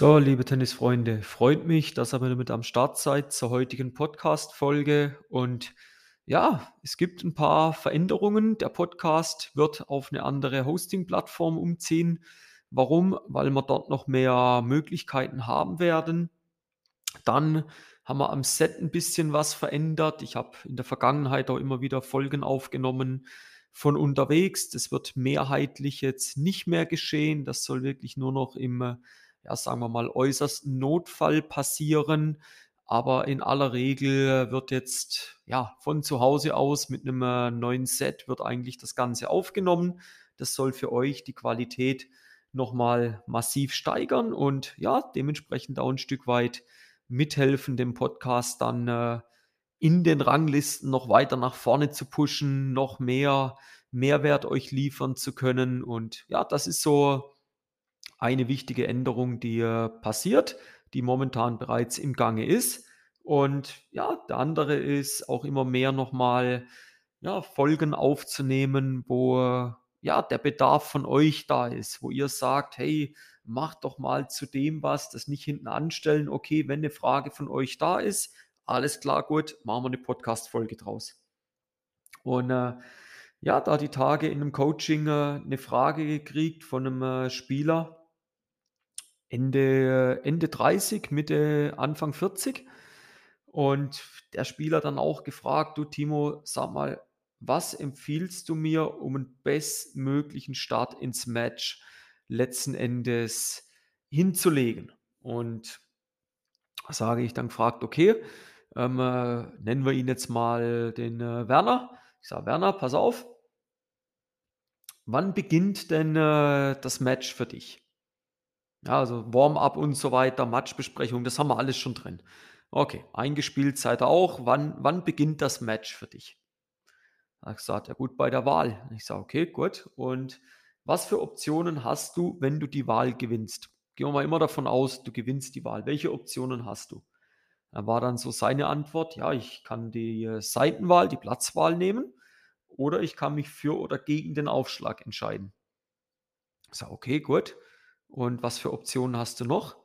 So, liebe Tennisfreunde, freut mich, dass ihr mit am Start seid zur heutigen Podcast-Folge. Und ja, es gibt ein paar Veränderungen. Der Podcast wird auf eine andere Hosting-Plattform umziehen. Warum? Weil wir dort noch mehr Möglichkeiten haben werden. Dann haben wir am Set ein bisschen was verändert. Ich habe in der Vergangenheit auch immer wieder Folgen aufgenommen von unterwegs. Das wird mehrheitlich jetzt nicht mehr geschehen. Das soll wirklich nur noch im ja, sagen wir mal, äußersten Notfall passieren. Aber in aller Regel wird jetzt ja von zu Hause aus mit einem äh, neuen Set wird eigentlich das Ganze aufgenommen. Das soll für euch die Qualität nochmal massiv steigern und ja, dementsprechend auch ein Stück weit mithelfen, dem Podcast dann äh, in den Ranglisten noch weiter nach vorne zu pushen, noch mehr Mehrwert euch liefern zu können. Und ja, das ist so eine wichtige Änderung, die passiert, die momentan bereits im Gange ist. Und ja, der andere ist auch immer mehr nochmal ja, Folgen aufzunehmen, wo ja der Bedarf von euch da ist, wo ihr sagt, hey, macht doch mal zu dem was, das nicht hinten anstellen. Okay, wenn eine Frage von euch da ist, alles klar, gut, machen wir eine Podcast-Folge draus. Und äh, ja, da die Tage in einem Coaching äh, eine Frage gekriegt von einem äh, Spieler, Ende, Ende 30, Mitte, Anfang 40. Und der Spieler dann auch gefragt, du Timo, sag mal, was empfiehlst du mir, um einen bestmöglichen Start ins Match letzten Endes hinzulegen? Und sage ich dann gefragt, okay, ähm, äh, nennen wir ihn jetzt mal den äh, Werner. Ich sage, Werner, pass auf, wann beginnt denn äh, das Match für dich? Ja, also Warm-up und so weiter, Matchbesprechung, das haben wir alles schon drin. Okay, eingespielt seid ihr auch. Wann, wann beginnt das Match für dich? Er hat gesagt, ja gut, bei der Wahl. Ich sage, okay, gut. Und was für Optionen hast du, wenn du die Wahl gewinnst? Gehen wir mal immer davon aus, du gewinnst die Wahl. Welche Optionen hast du? Da war dann so seine Antwort, ja, ich kann die äh, Seitenwahl, die Platzwahl nehmen oder ich kann mich für oder gegen den Aufschlag entscheiden. Ich sage, okay, gut. Und was für Optionen hast du noch?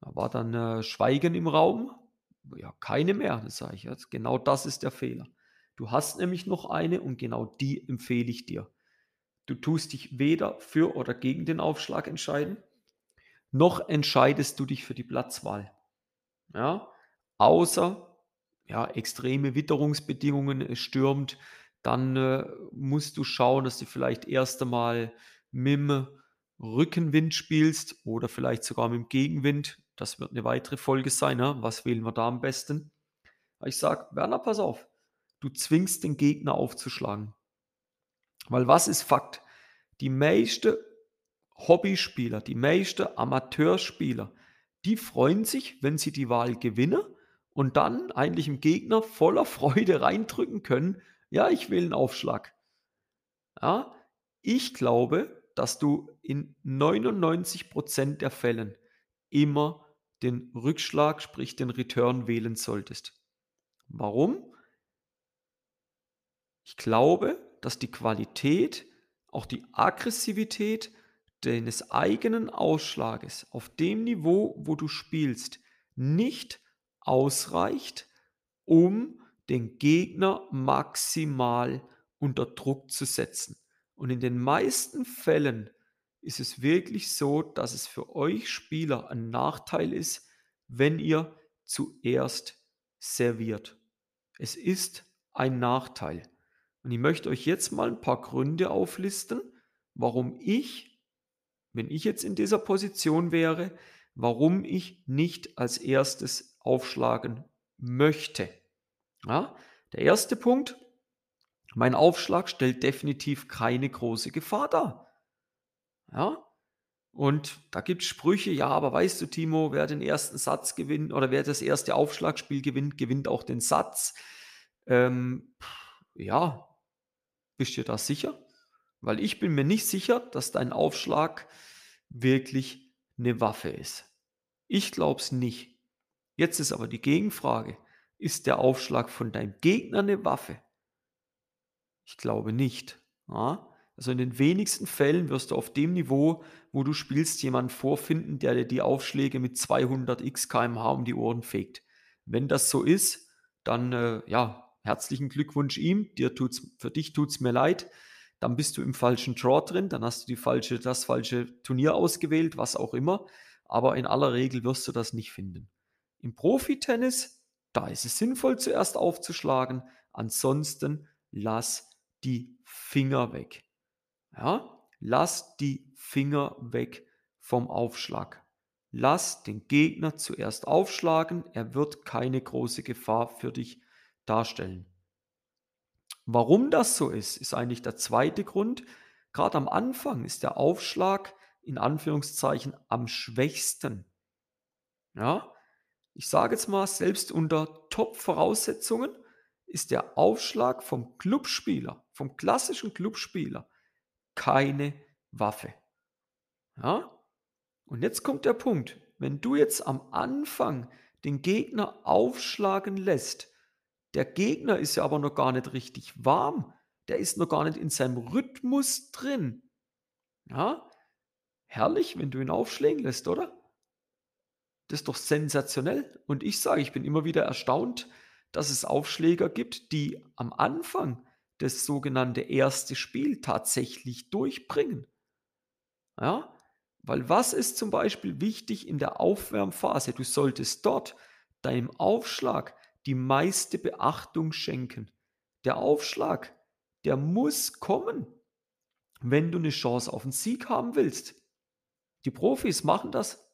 Da war dann äh, Schweigen im Raum. Ja, keine mehr, sage ich jetzt. Genau das ist der Fehler. Du hast nämlich noch eine und genau die empfehle ich dir. Du tust dich weder für oder gegen den Aufschlag entscheiden, noch entscheidest du dich für die Platzwahl. Ja, außer ja, extreme Witterungsbedingungen, es stürmt, dann äh, musst du schauen, dass du vielleicht erst einmal mit dem Rückenwind spielst oder vielleicht sogar mit dem Gegenwind. Das wird eine weitere Folge sein. Ne? Was wählen wir da am besten? Ich sage, Werner, pass auf. Du zwingst den Gegner aufzuschlagen. Weil was ist Fakt? Die meisten Hobbyspieler, die meisten Amateurspieler, die freuen sich, wenn sie die Wahl gewinnen und dann eigentlich im Gegner voller Freude reindrücken können. Ja, ich will einen Aufschlag. Ja, ich glaube, dass du in 99% der Fällen immer den Rückschlag, sprich den Return wählen solltest. Warum? Ich glaube, dass die Qualität, auch die Aggressivität deines eigenen Ausschlages auf dem Niveau, wo du spielst, nicht ausreicht, um den Gegner maximal unter Druck zu setzen. Und in den meisten Fällen ist es wirklich so, dass es für euch Spieler ein Nachteil ist, wenn ihr zuerst serviert. Es ist ein Nachteil. Und ich möchte euch jetzt mal ein paar Gründe auflisten, warum ich, wenn ich jetzt in dieser Position wäre, warum ich nicht als erstes aufschlagen möchte. Ja, der erste Punkt, mein Aufschlag stellt definitiv keine große Gefahr dar. Ja? Und da gibt es Sprüche, ja, aber weißt du, Timo, wer den ersten Satz gewinnt oder wer das erste Aufschlagspiel gewinnt, gewinnt auch den Satz. Ähm, ja, bist du da sicher? Weil ich bin mir nicht sicher, dass dein Aufschlag wirklich eine Waffe ist. Ich glaube es nicht. Jetzt ist aber die Gegenfrage, ist der Aufschlag von deinem Gegner eine Waffe? Ich glaube nicht. Ja? Also in den wenigsten Fällen wirst du auf dem Niveau, wo du spielst, jemanden vorfinden, der dir die Aufschläge mit 200 x kmh um die Ohren fegt. Wenn das so ist, dann äh, ja, herzlichen Glückwunsch ihm. Dir tut's, für dich tut es mir leid. Dann bist du im falschen Draw drin, dann hast du die falsche, das falsche Turnier ausgewählt, was auch immer. Aber in aller Regel wirst du das nicht finden. Im Profitennis, da ist es sinnvoll, zuerst aufzuschlagen. Ansonsten lass die Finger weg. Ja, lass die Finger weg vom Aufschlag. Lass den Gegner zuerst aufschlagen, er wird keine große Gefahr für dich darstellen. Warum das so ist, ist eigentlich der zweite Grund. Gerade am Anfang ist der Aufschlag in Anführungszeichen am schwächsten. Ja, ich sage jetzt mal, selbst unter Top-Voraussetzungen ist der Aufschlag vom Clubspieler, vom klassischen Clubspieler, keine Waffe. Ja? Und jetzt kommt der Punkt, wenn du jetzt am Anfang den Gegner aufschlagen lässt, der Gegner ist ja aber noch gar nicht richtig warm, der ist noch gar nicht in seinem Rhythmus drin. Ja? Herrlich, wenn du ihn aufschlägen lässt, oder? Das ist doch sensationell. Und ich sage, ich bin immer wieder erstaunt, dass es Aufschläger gibt, die am Anfang das sogenannte erste Spiel tatsächlich durchbringen. Ja, weil was ist zum Beispiel wichtig in der Aufwärmphase? Du solltest dort deinem Aufschlag die meiste Beachtung schenken. Der Aufschlag, der muss kommen, wenn du eine Chance auf einen Sieg haben willst. Die Profis machen das.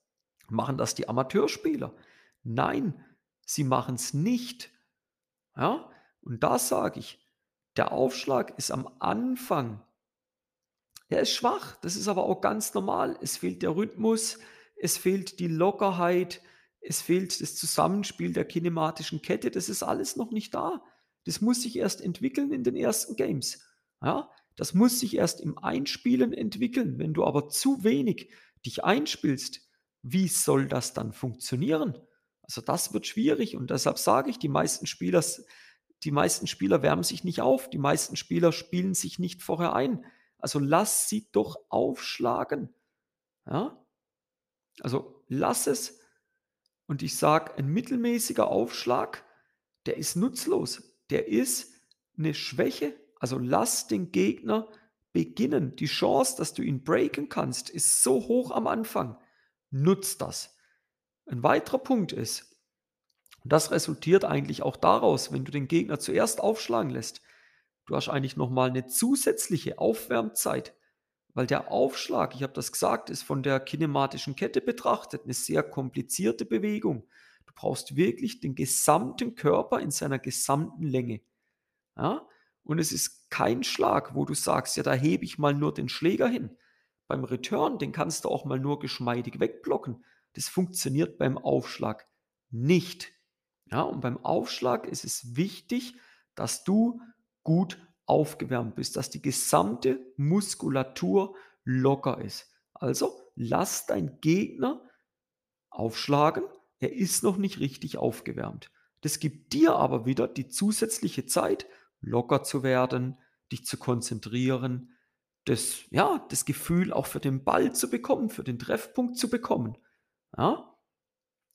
Machen das die Amateurspieler? Nein, sie machen es nicht. Ja, und da sage ich, der Aufschlag ist am Anfang, er ist schwach, das ist aber auch ganz normal. Es fehlt der Rhythmus, es fehlt die Lockerheit, es fehlt das Zusammenspiel der kinematischen Kette, das ist alles noch nicht da. Das muss sich erst entwickeln in den ersten Games. Ja, das muss sich erst im Einspielen entwickeln. Wenn du aber zu wenig dich einspielst, wie soll das dann funktionieren? Also das wird schwierig und deshalb sage ich, die meisten Spieler die meisten Spieler wärmen sich nicht auf, die meisten Spieler spielen sich nicht vorher ein. Also lass sie doch aufschlagen. Ja? Also lass es. Und ich sage, ein mittelmäßiger Aufschlag, der ist nutzlos. Der ist eine Schwäche. Also lass den Gegner beginnen. Die Chance, dass du ihn breaken kannst, ist so hoch am Anfang. Nutz das. Ein weiterer Punkt ist, und das resultiert eigentlich auch daraus, wenn du den Gegner zuerst aufschlagen lässt. Du hast eigentlich nochmal eine zusätzliche Aufwärmzeit, weil der Aufschlag, ich habe das gesagt, ist von der kinematischen Kette betrachtet eine sehr komplizierte Bewegung. Du brauchst wirklich den gesamten Körper in seiner gesamten Länge. Ja? Und es ist kein Schlag, wo du sagst, ja, da hebe ich mal nur den Schläger hin. Beim Return, den kannst du auch mal nur geschmeidig wegblocken. Das funktioniert beim Aufschlag nicht. Ja, und beim Aufschlag ist es wichtig, dass du gut aufgewärmt bist, dass die gesamte Muskulatur locker ist. Also lass dein Gegner aufschlagen, er ist noch nicht richtig aufgewärmt. Das gibt dir aber wieder die zusätzliche Zeit, locker zu werden, dich zu konzentrieren, das, ja, das Gefühl auch für den Ball zu bekommen, für den Treffpunkt zu bekommen. Ja?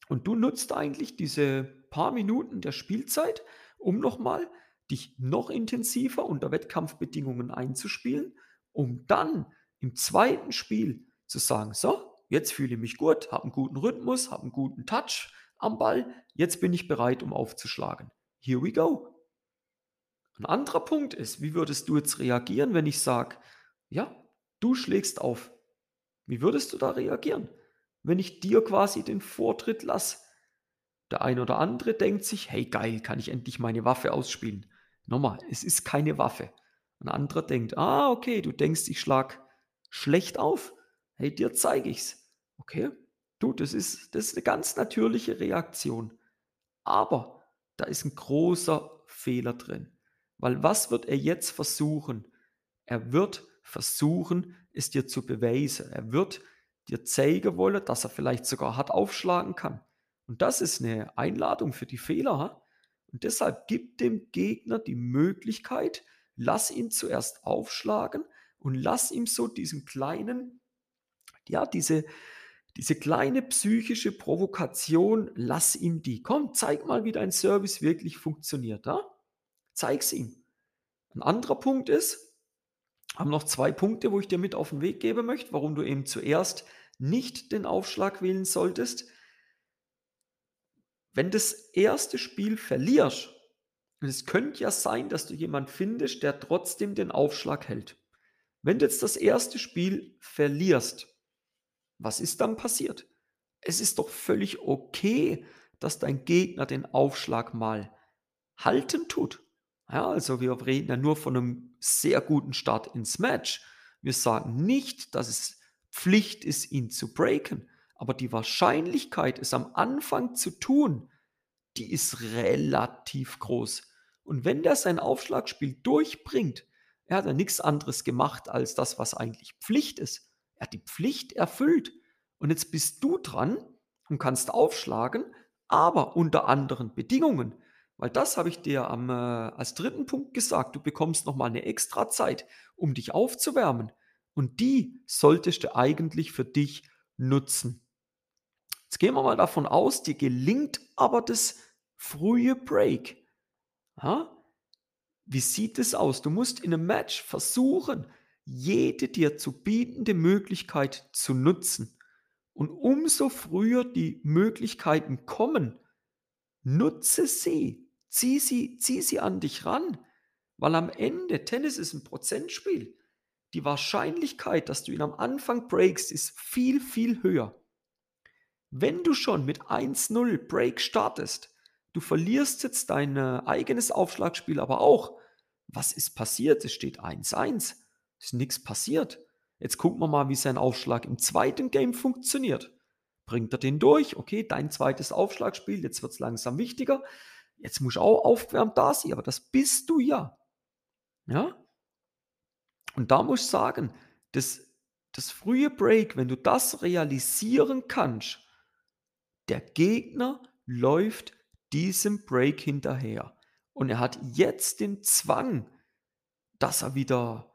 Und du nutzt eigentlich diese paar Minuten der Spielzeit, um nochmal dich noch intensiver unter Wettkampfbedingungen einzuspielen, um dann im zweiten Spiel zu sagen, so, jetzt fühle ich mich gut, habe einen guten Rhythmus, habe einen guten Touch am Ball, jetzt bin ich bereit, um aufzuschlagen. Here we go. Ein anderer Punkt ist, wie würdest du jetzt reagieren, wenn ich sage, ja, du schlägst auf. Wie würdest du da reagieren? wenn ich dir quasi den Vortritt lasse. Der eine oder andere denkt sich, hey geil, kann ich endlich meine Waffe ausspielen. Nochmal, es ist keine Waffe. Ein anderer denkt, ah, okay, du denkst, ich schlag schlecht auf. Hey, dir zeige ich's. Okay, du, das ist, das ist eine ganz natürliche Reaktion. Aber da ist ein großer Fehler drin. Weil was wird er jetzt versuchen? Er wird versuchen, es dir zu beweisen. Er wird dir zeigen wollen, dass er vielleicht sogar hart aufschlagen kann. Und das ist eine Einladung für die Fehler. Und deshalb gib dem Gegner die Möglichkeit, lass ihn zuerst aufschlagen und lass ihm so diesen kleinen, ja, diese, diese kleine psychische Provokation, lass ihm die. Komm, zeig mal, wie dein Service wirklich funktioniert. Ja? Zeig's ihm. Ein anderer Punkt ist, haben noch zwei Punkte, wo ich dir mit auf den Weg geben möchte, warum du eben zuerst nicht den Aufschlag wählen solltest. Wenn das erste Spiel verlierst, und es könnte ja sein, dass du jemanden findest, der trotzdem den Aufschlag hält. Wenn du jetzt das erste Spiel verlierst, was ist dann passiert? Es ist doch völlig okay, dass dein Gegner den Aufschlag mal halten tut. Ja, also wir reden ja nur von einem sehr guten Start ins Match. Wir sagen nicht, dass es Pflicht ist, ihn zu breaken. Aber die Wahrscheinlichkeit, es am Anfang zu tun, die ist relativ groß. Und wenn der sein Aufschlagspiel durchbringt, er hat ja nichts anderes gemacht als das, was eigentlich Pflicht ist. Er hat die Pflicht erfüllt. Und jetzt bist du dran und kannst aufschlagen, aber unter anderen Bedingungen. Weil das habe ich dir am, äh, als dritten Punkt gesagt. Du bekommst nochmal eine extra Zeit, um dich aufzuwärmen. Und die solltest du eigentlich für dich nutzen. Jetzt gehen wir mal davon aus, dir gelingt aber das frühe Break. Ja? Wie sieht es aus? Du musst in einem Match versuchen, jede dir zu bietende Möglichkeit zu nutzen. Und umso früher die Möglichkeiten kommen, nutze sie. Zieh sie, zieh sie an dich ran. Weil am Ende, Tennis ist ein Prozentspiel. Die Wahrscheinlichkeit, dass du ihn am Anfang breakst, ist viel, viel höher. Wenn du schon mit 1-0 Break startest, du verlierst jetzt dein äh, eigenes Aufschlagspiel aber auch. Was ist passiert? Es steht 1-1. Ist nichts passiert. Jetzt gucken wir mal, wie sein Aufschlag im zweiten Game funktioniert. Bringt er den durch? Okay, dein zweites Aufschlagspiel, jetzt wird es langsam wichtiger. Jetzt muss auch aufwärmt da sein, aber das bist du ja. Ja? Und da muss ich sagen, das, das frühe Break, wenn du das realisieren kannst, der Gegner läuft diesem Break hinterher. Und er hat jetzt den Zwang, dass er wieder,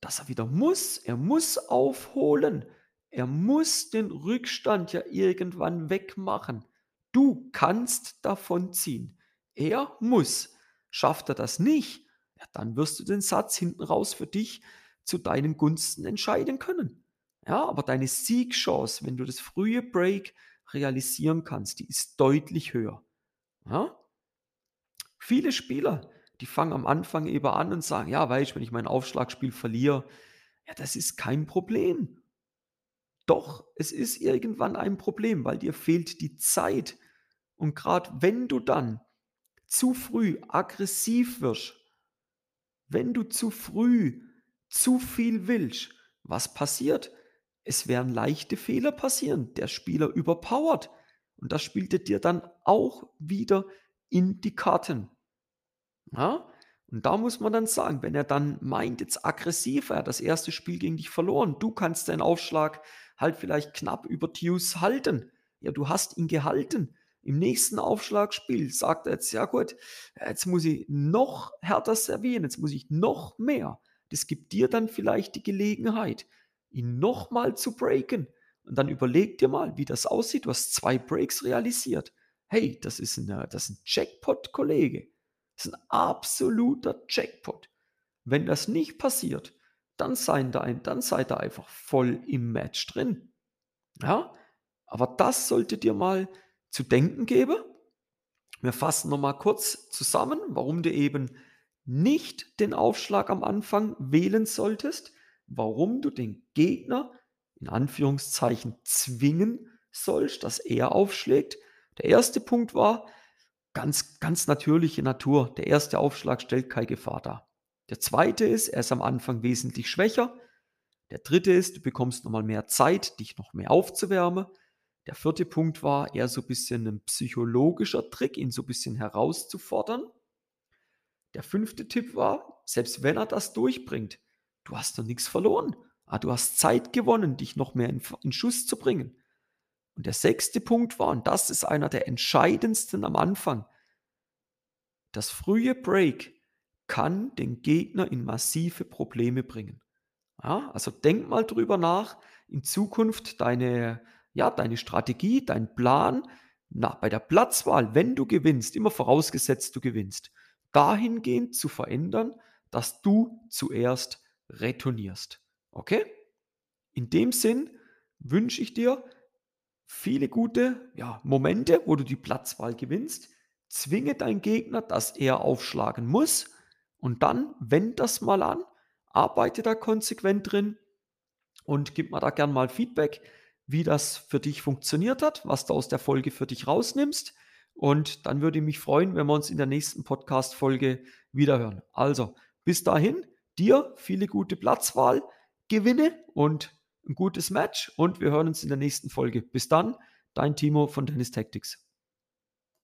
dass er wieder muss. Er muss aufholen. Er muss den Rückstand ja irgendwann wegmachen. Du kannst davon ziehen. Er muss. Schafft er das nicht, ja, dann wirst du den Satz hinten raus für dich zu deinen Gunsten entscheiden können. Ja, aber deine Siegchance, wenn du das frühe Break realisieren kannst, die ist deutlich höher. Ja? Viele Spieler, die fangen am Anfang eben an und sagen, ja, weißt, wenn ich mein Aufschlagspiel verliere, ja, das ist kein Problem. Doch, es ist irgendwann ein Problem, weil dir fehlt die Zeit. Und gerade wenn du dann zu früh aggressiv wirst, wenn du zu früh zu viel willst, was passiert? Es werden leichte Fehler passieren. Der Spieler überpowert. Und das spielt dir dann auch wieder in die Karten. Ja? Und da muss man dann sagen, wenn er dann meint, jetzt aggressiv, er hat das erste Spiel gegen dich verloren, du kannst deinen Aufschlag halt vielleicht knapp über Deuce halten. Ja, du hast ihn gehalten. Im nächsten Aufschlagspiel sagt er jetzt, ja gut, jetzt muss ich noch härter servieren, jetzt muss ich noch mehr. Das gibt dir dann vielleicht die Gelegenheit, ihn nochmal zu breaken. Und dann überleg dir mal, wie das aussieht. Du hast zwei Breaks realisiert. Hey, das ist ein, das ist ein Jackpot, Kollege. Das ist ein absoluter Jackpot. Wenn das nicht passiert, dann, seid ihr, dann einfach voll im Match drin. Ja, aber das sollte dir mal zu denken geben. Wir fassen nochmal kurz zusammen, warum du eben nicht den Aufschlag am Anfang wählen solltest, warum du den Gegner in Anführungszeichen zwingen sollst, dass er aufschlägt. Der erste Punkt war, Ganz, ganz natürliche Natur. Der erste Aufschlag stellt keine Gefahr dar. Der zweite ist, er ist am Anfang wesentlich schwächer. Der dritte ist, du bekommst nochmal mehr Zeit, dich noch mehr aufzuwärmen. Der vierte Punkt war eher so ein bisschen ein psychologischer Trick, ihn so ein bisschen herauszufordern. Der fünfte Tipp war, selbst wenn er das durchbringt, du hast doch nichts verloren. Ah, du hast Zeit gewonnen, dich noch mehr in, in Schuss zu bringen. Und der sechste Punkt war, und das ist einer der entscheidendsten am Anfang, das frühe Break kann den Gegner in massive Probleme bringen. Ja, also denk mal drüber nach, in Zukunft deine, ja, deine Strategie, dein Plan na, bei der Platzwahl, wenn du gewinnst, immer vorausgesetzt du gewinnst, dahingehend zu verändern, dass du zuerst retournierst. Okay? In dem Sinn wünsche ich dir viele gute ja, Momente, wo du die Platzwahl gewinnst. Zwinge deinen Gegner, dass er aufschlagen muss. Und dann wend das mal an, arbeite da konsequent drin und gib mir da gern mal Feedback, wie das für dich funktioniert hat, was du aus der Folge für dich rausnimmst. Und dann würde ich mich freuen, wenn wir uns in der nächsten Podcast-Folge wiederhören. Also, bis dahin, dir viele gute Platzwahl, Gewinne und ein gutes Match und wir hören uns in der nächsten Folge. Bis dann, dein Timo von Tennis Tactics.